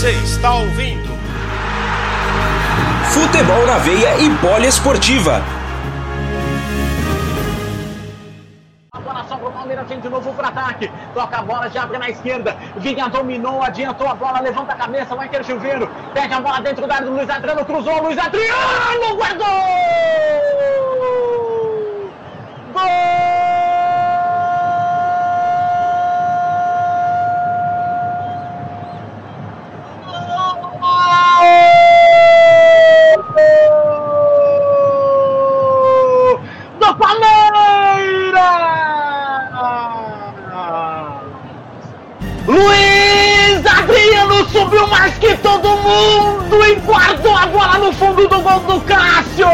Você está ouvindo Futebol na veia e poliesportiva. o Palmeiras vem de novo para ataque. Toca a bola, já abre na esquerda. Vinha, dominou, adiantou a bola, levanta a cabeça, vai ter chuveiro. Pede a bola dentro da área do Luiz Adriano, cruzou, Luiz Adriano, guardou! Gol! Mais que todo mundo e guardou a bola no fundo do gol do Cássio!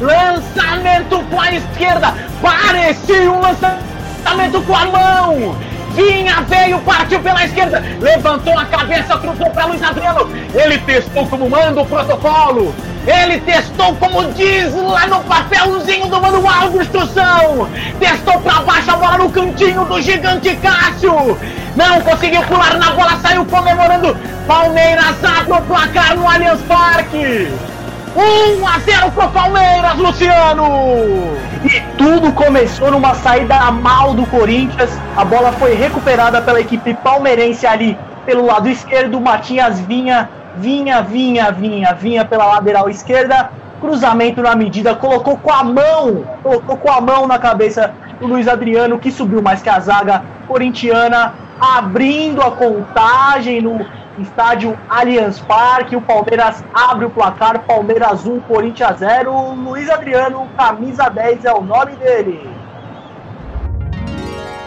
Lançamento com a esquerda, parecia um lançamento com a mão! Vinha, veio, partiu pela esquerda, levantou a cabeça, cruzou para Luiz Adriano. Ele testou como manda o protocolo. Ele testou como diz lá no papelzinho do manual de instrução. Testou para baixo a bola no cantinho do gigante Cássio. Não conseguiu pular na bola, saiu comemorando. Palmeiras abre o placar no Allianz Parque. 1 a 0 pro Palmeiras, Luciano! E tudo começou numa saída mal do Corinthians. A bola foi recuperada pela equipe palmeirense ali pelo lado esquerdo. Matias vinha, vinha, vinha, vinha, vinha pela lateral esquerda. Cruzamento na medida, colocou com a mão, colocou com a mão na cabeça do Luiz Adriano, que subiu mais que a zaga corintiana abrindo a contagem no estádio Allianz Parque. O Palmeiras abre o placar, Palmeiras 1, Corinthians 0. Luiz Adriano, camisa 10 é o nome dele.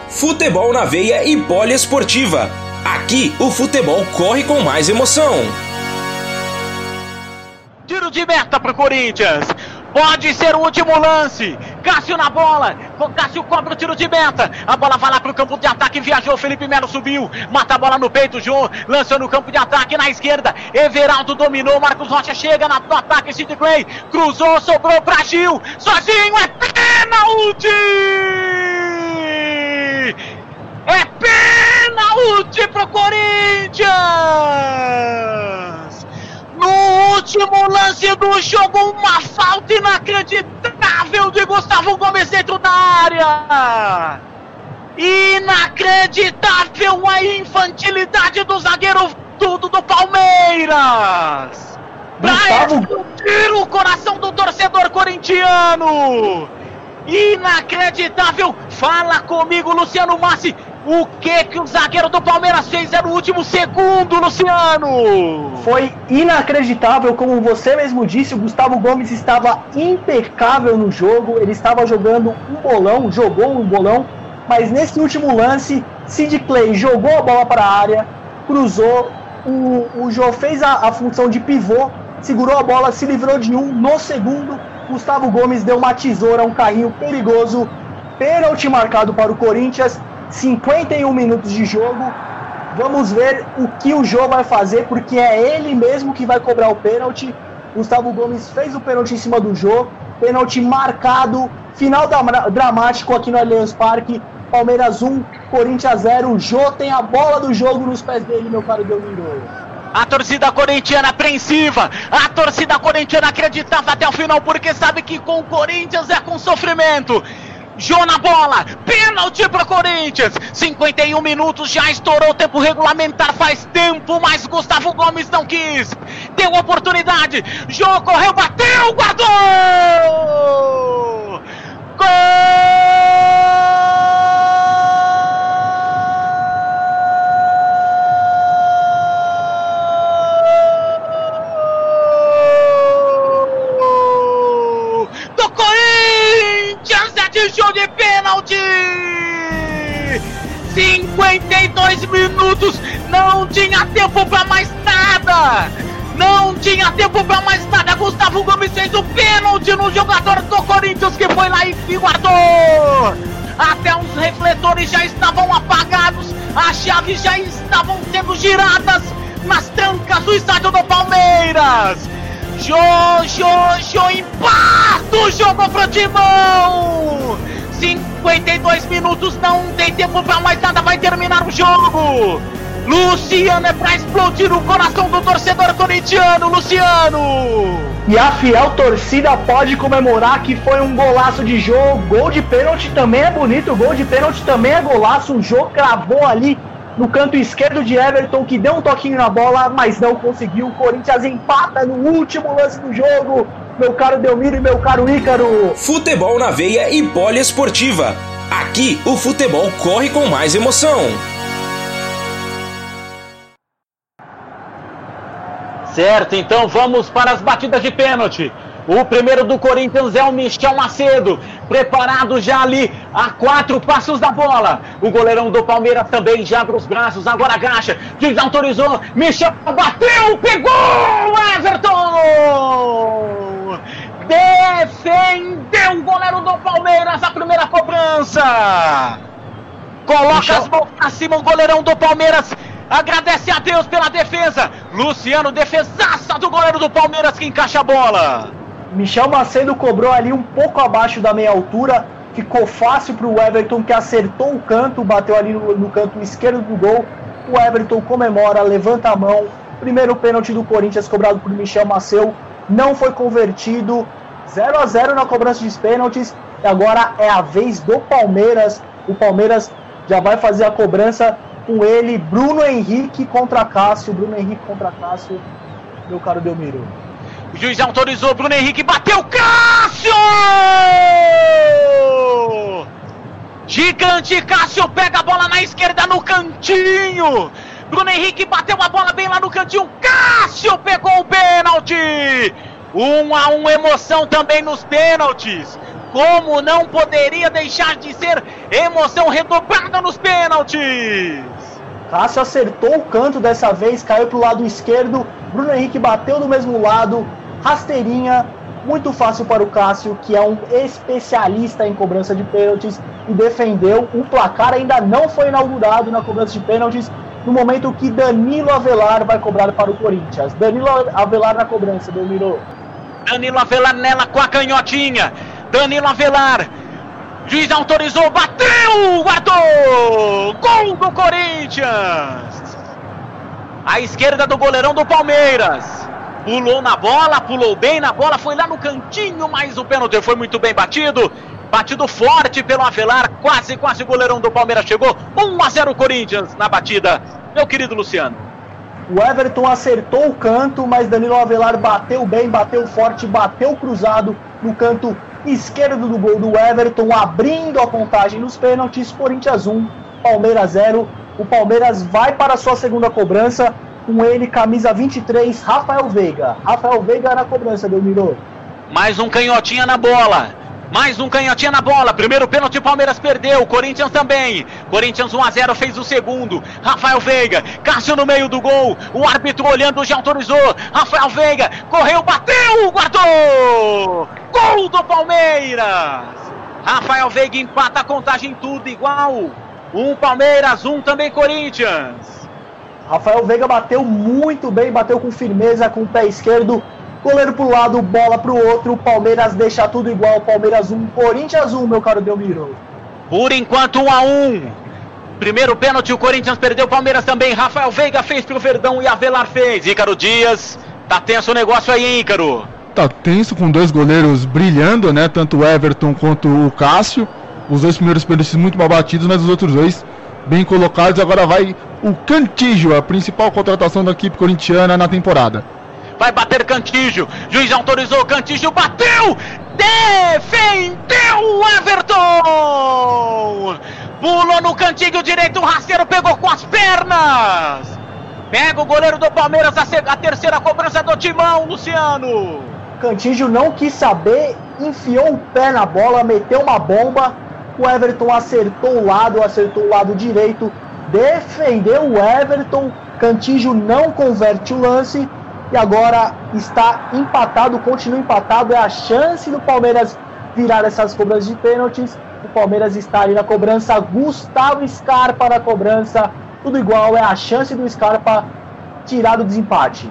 Futebol na veia e poliesportiva. Aqui o futebol corre com mais emoção. Tiro de meta pro Corinthians. Pode ser o último lance. Cássio na bola. Cássio cobra o tiro de meta. A bola vai lá pro campo de ataque. Viajou. Felipe Melo subiu. Mata a bola no peito. João lançou no campo de ataque na esquerda. Everaldo dominou. Marcos Rocha chega no ataque. Sid Clay cruzou. Sobrou pra Gil. Sozinho. É pênalti! É pênalti pro Corinthians! No último lance do jogo, uma falta inacreditável de Gustavo Gomes dentro da área. Inacreditável a infantilidade do zagueiro tudo do Palmeiras. Pra explodir o coração do torcedor corintiano. Inacreditável. Fala comigo, Luciano Massi. O que que o zagueiro do Palmeiras fez é no último segundo, Luciano? Foi inacreditável, como você mesmo disse, o Gustavo Gomes estava impecável no jogo, ele estava jogando um bolão, jogou um bolão, mas nesse último lance, Sid Clay jogou a bola para a área, cruzou, o, o Jô fez a, a função de pivô, segurou a bola, se livrou de um, no segundo, Gustavo Gomes deu uma tesoura, um carrinho perigoso, pênalti marcado para o Corinthians, 51 minutos de jogo. Vamos ver o que o Jô vai fazer, porque é ele mesmo que vai cobrar o pênalti. Gustavo Gomes fez o pênalti em cima do Jô, pênalti marcado, final dramático aqui no Allianz Parque. Palmeiras 1, Corinthians 0. O Jô tem a bola do jogo nos pés dele, meu caro Delmiro. A torcida corintiana apreensiva, a torcida corintiana acreditava até o final, porque sabe que com o Corinthians é com sofrimento. Jô na bola, pênalti para Corinthians. 51 minutos, já estourou o tempo regulamentar faz tempo, mas Gustavo Gomes não quis. Deu oportunidade. Jô correu, bateu, guardou! Show de pênalti! 52 minutos, não tinha tempo para mais nada! Não tinha tempo para mais nada. Gustavo Gomes fez o pênalti no jogador do Corinthians que foi lá e guardou. Até os refletores já estavam apagados, as chaves já estavam sendo giradas nas trancas do estádio do Palmeiras. Jô, Jô, Jô, empata o jogo pro Timão! 52 minutos, não tem tempo pra mais nada, vai terminar o jogo! Luciano é pra explodir o coração do torcedor corintiano, Luciano! E a fiel torcida pode comemorar que foi um golaço de jogo. Gol de pênalti também é bonito, gol de pênalti também é golaço. O jogo cravou ali no canto esquerdo de Everton, que deu um toquinho na bola, mas não conseguiu. O Corinthians empata no último lance do jogo. Meu caro Delmiro e meu caro Ícaro. Futebol na veia e poliesportiva. Aqui o futebol corre com mais emoção. Certo, então vamos para as batidas de pênalti. O primeiro do Corinthians é o Michel Macedo, preparado já ali a quatro passos da bola. O goleirão do Palmeiras também já abre os braços, agora agacha, desautorizou. Michel bateu, pegou Everton! Defendeu o goleiro do Palmeiras a primeira cobrança. Coloca Michel... as mãos pra cima o goleirão do Palmeiras Agradece a Deus pela defesa. Luciano, defesaça do goleiro do Palmeiras que encaixa a bola. Michel Macedo cobrou ali um pouco abaixo da meia altura. Ficou fácil para o Everton que acertou o canto, bateu ali no, no canto esquerdo do gol. O Everton comemora, levanta a mão. Primeiro pênalti do Corinthians cobrado por Michel Macedo não foi convertido. 0 a 0 na cobrança de pênaltis. E agora é a vez do Palmeiras. O Palmeiras já vai fazer a cobrança com ele, Bruno Henrique contra Cássio, Bruno Henrique contra Cássio, meu caro Delmiro. O juiz autorizou, Bruno Henrique bateu, Cássio! Gigante, Cássio pega a bola na esquerda no cantinho. Bruno Henrique bateu a bola bem lá no cantinho, Cássio pegou o pênalti. Um a um, emoção também nos pênaltis. Como não poderia deixar de ser emoção redobrada nos pênaltis? Cássio acertou o canto dessa vez, caiu para o lado esquerdo. Bruno Henrique bateu do mesmo lado, rasteirinha, muito fácil para o Cássio, que é um especialista em cobrança de pênaltis e defendeu. O placar ainda não foi inaugurado na cobrança de pênaltis, no momento que Danilo Avelar vai cobrar para o Corinthians. Danilo Avelar na cobrança, Delmiro. Danilo Avelar nela com a canhotinha. Danilo Avelar Juiz autorizou, bateu, guardou! Gol do Corinthians! À esquerda do goleirão do Palmeiras. Pulou na bola, pulou bem na bola, foi lá no cantinho, mas o pênalti foi muito bem batido. Batido forte pelo Avelar, quase, quase o goleirão do Palmeiras chegou. 1 a 0 Corinthians na batida. Meu querido Luciano. O Everton acertou o canto, mas Danilo Avelar bateu bem, bateu forte, bateu cruzado no canto esquerdo do gol do Everton, abrindo a contagem nos pênaltis. Corinthians 1, Palmeiras 0. O Palmeiras vai para a sua segunda cobrança. Com ele, camisa 23, Rafael Veiga. Rafael Veiga na cobrança, Delmiro. Mais um canhotinha na bola. Mais um canhotinha na bola. Primeiro pênalti, Palmeiras perdeu. Corinthians também. Corinthians 1 a 0 fez o segundo. Rafael Veiga. Cássio no meio do gol. O árbitro olhando já autorizou. Rafael Veiga. Correu, bateu, guardou. Gol do Palmeiras. Rafael Veiga empata a contagem tudo igual. Um Palmeiras, um também Corinthians. Rafael Veiga bateu muito bem, bateu com firmeza com o pé esquerdo Goleiro pro lado, bola pro outro. Palmeiras deixa tudo igual. Palmeiras 1, Corinthians 1, meu caro Delmiro. Por enquanto 1 a 1. Primeiro pênalti, o Corinthians perdeu, o Palmeiras também. Rafael Veiga fez pro Verdão e Avelar fez. Ícaro Dias, tá tenso o negócio aí, Ícaro. Tá tenso com dois goleiros brilhando, né? Tanto o Everton quanto o Cássio. Os dois primeiros pênaltis muito mal batidos, mas os outros dois bem colocados. Agora vai o Cantijo, a principal contratação da equipe corintiana na temporada. Vai bater Cantígio. Juiz autorizou. Cantígio bateu. Defendeu o Everton. Pulou no cantinho direito. O rasteiro pegou com as pernas. Pega o goleiro do Palmeiras. A, terceira cobrança do Timão, Luciano. Cantígio não quis saber. Enfiou o pé na bola. Meteu uma bomba. O Everton acertou o lado. Acertou o lado direito. Defendeu o Everton. Cantígio não converte o lance e agora está empatado, continua empatado. É a chance do Palmeiras virar essas cobranças de pênaltis. O Palmeiras está ali na cobrança. Gustavo Scarpa na cobrança. Tudo igual, é a chance do Scarpa tirar do desempate.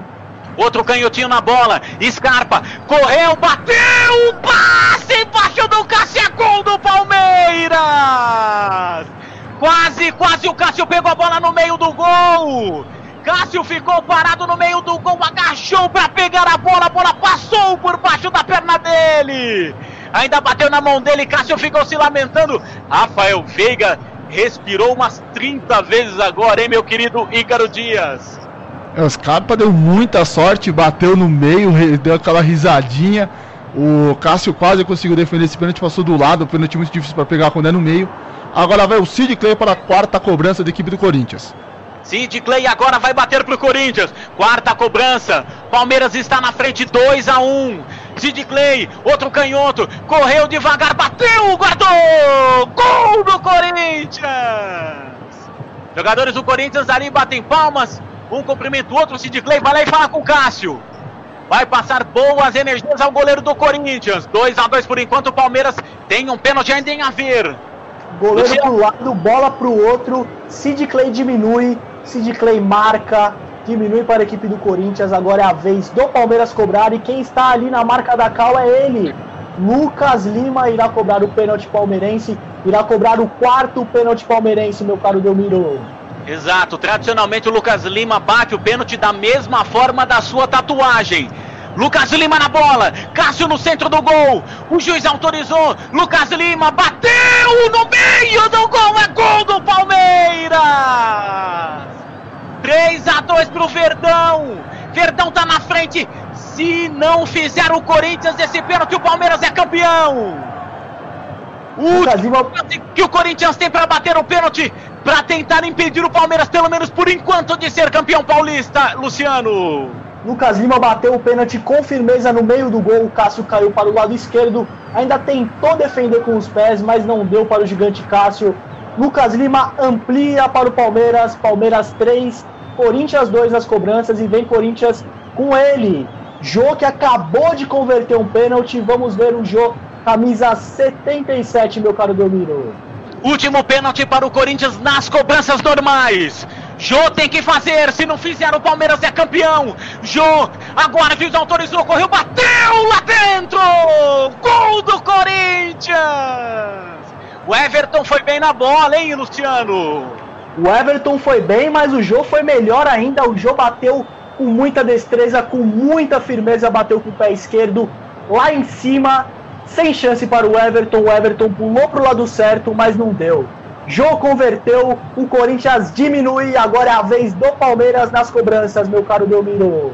Outro canhotinho na bola. Scarpa correu, bateu! Passe embaixo do Cássio, gol do Palmeiras! Quase, quase Cássio, Cássio pegou a bola no meio do gol. Cássio ficou parado no meio do gol, agachou para pegar a bola, a bola passou por baixo da perna dele. Ainda bateu na mão dele, Cássio ficou se lamentando. Rafael Veiga respirou umas 30 vezes agora, hein, meu querido Ícaro Dias? É, o Scarpa deu muita sorte, bateu no meio, deu aquela risadinha. O Cássio quase conseguiu defender esse pênalti, passou do lado, o pênalti muito difícil para pegar quando é no meio. Agora vai o Sid Clay para a quarta cobrança da equipe do Corinthians. Sid Clay agora vai bater pro Corinthians. Quarta cobrança. Palmeiras está na frente 2 a 1. Um. Sid Clay, outro canhoto, correu devagar, bateu, guardou! Gol do Corinthians! Jogadores do Corinthians ali batem palmas. Um cumprimenta o outro, Sid Clay vai lá e fala com o Cássio. Vai passar boas energias ao goleiro do Corinthians. 2 a 2 por enquanto. O Palmeiras tem um pênalti ainda em haver. Goleiro pro lado, bola pro outro. Sid Clay diminui. Sid Clay marca. Diminui para a equipe do Corinthians. Agora é a vez do Palmeiras cobrar. E quem está ali na marca da cal é ele. Lucas Lima irá cobrar o pênalti palmeirense. Irá cobrar o quarto pênalti palmeirense, meu caro Delmiro. Exato. Tradicionalmente o Lucas Lima bate o pênalti da mesma forma da sua tatuagem. Lucas Lima na bola, Cássio no centro do gol. O juiz autorizou. Lucas Lima bateu no meio do gol. É gol do Palmeiras. 3 a 2 pro Verdão. Verdão tá na frente. Se não fizer o Corinthians esse pênalti, o Palmeiras é campeão. O Lima... que o Corinthians tem para bater o pênalti para tentar impedir o Palmeiras, pelo menos por enquanto, de ser campeão paulista, Luciano. Lucas Lima bateu o pênalti com firmeza no meio do gol. O Cássio caiu para o lado esquerdo. Ainda tentou defender com os pés, mas não deu para o gigante Cássio. Lucas Lima amplia para o Palmeiras. Palmeiras 3, Corinthians 2 nas cobranças e vem Corinthians com ele. Jô que acabou de converter um pênalti. Vamos ver o Jô, camisa 77, meu caro Domiro. Último pênalti para o Corinthians nas cobranças normais. Jô tem que fazer, se não fizer o Palmeiras é campeão. Jô, agora Viz autorizou, correu, bateu lá dentro! Gol do Corinthians! O Everton foi bem na bola, hein, Luciano? O Everton foi bem, mas o Jô foi melhor ainda. O Jô bateu com muita destreza, com muita firmeza, bateu com o pé esquerdo lá em cima, sem chance para o Everton. O Everton pulou para o lado certo, mas não deu. Jô converteu, o Corinthians diminui, agora é a vez do Palmeiras nas cobranças, meu caro Delmiro.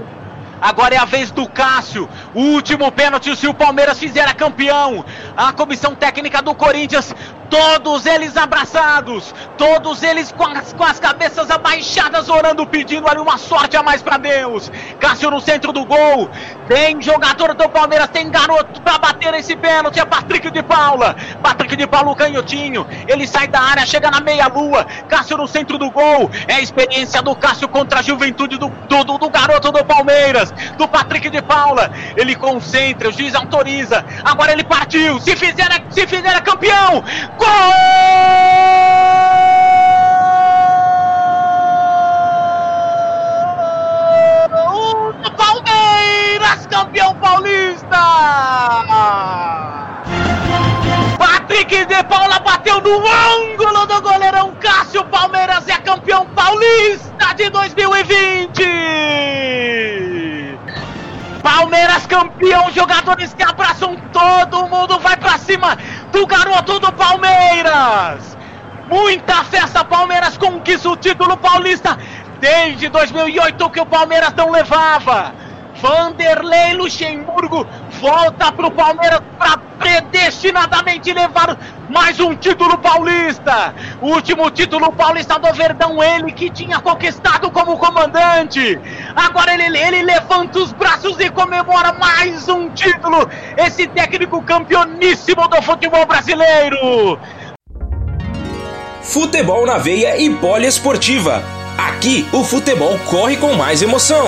Agora é a vez do Cássio. O último pênalti se o Palmeiras fizer a campeão. A comissão técnica do Corinthians, todos eles abraçados, todos eles com as, com as cabeças abaixadas, orando, pedindo ali uma sorte a mais para Deus. Cássio no centro do gol. Tem jogador do Palmeiras, tem garoto para bater esse pênalti. É Patrick de Paula. Patrick de Paula, o canhotinho. Ele sai da área, chega na meia-lua. Cássio no centro do gol. É a experiência do Cássio contra a juventude do, do, do garoto do Palmeiras do Patrick de Paula. Ele concentra, o juiz autoriza. Agora ele partiu. Se fizer, se fizer é campeão. Gol! Palmeiras, campeão paulista! Patrick de Paula bateu no ângulo do goleirão Cássio. Palmeiras é campeão paulista de 2020. Palmeiras campeão, jogadores que abraçam todo mundo, vai para cima do garoto do Palmeiras. Muita festa, Palmeiras conquista o título paulista desde 2008 que o Palmeiras não levava. Vanderlei Luxemburgo volta para o Palmeiras para predestinadamente levar mais um título paulista. O último título paulista do Verdão, ele que tinha conquistado como comandante. Agora ele, ele levanta os braços e comemora mais um título. Esse técnico campeoníssimo do futebol brasileiro. Futebol na veia e poliesportiva. Aqui o futebol corre com mais emoção.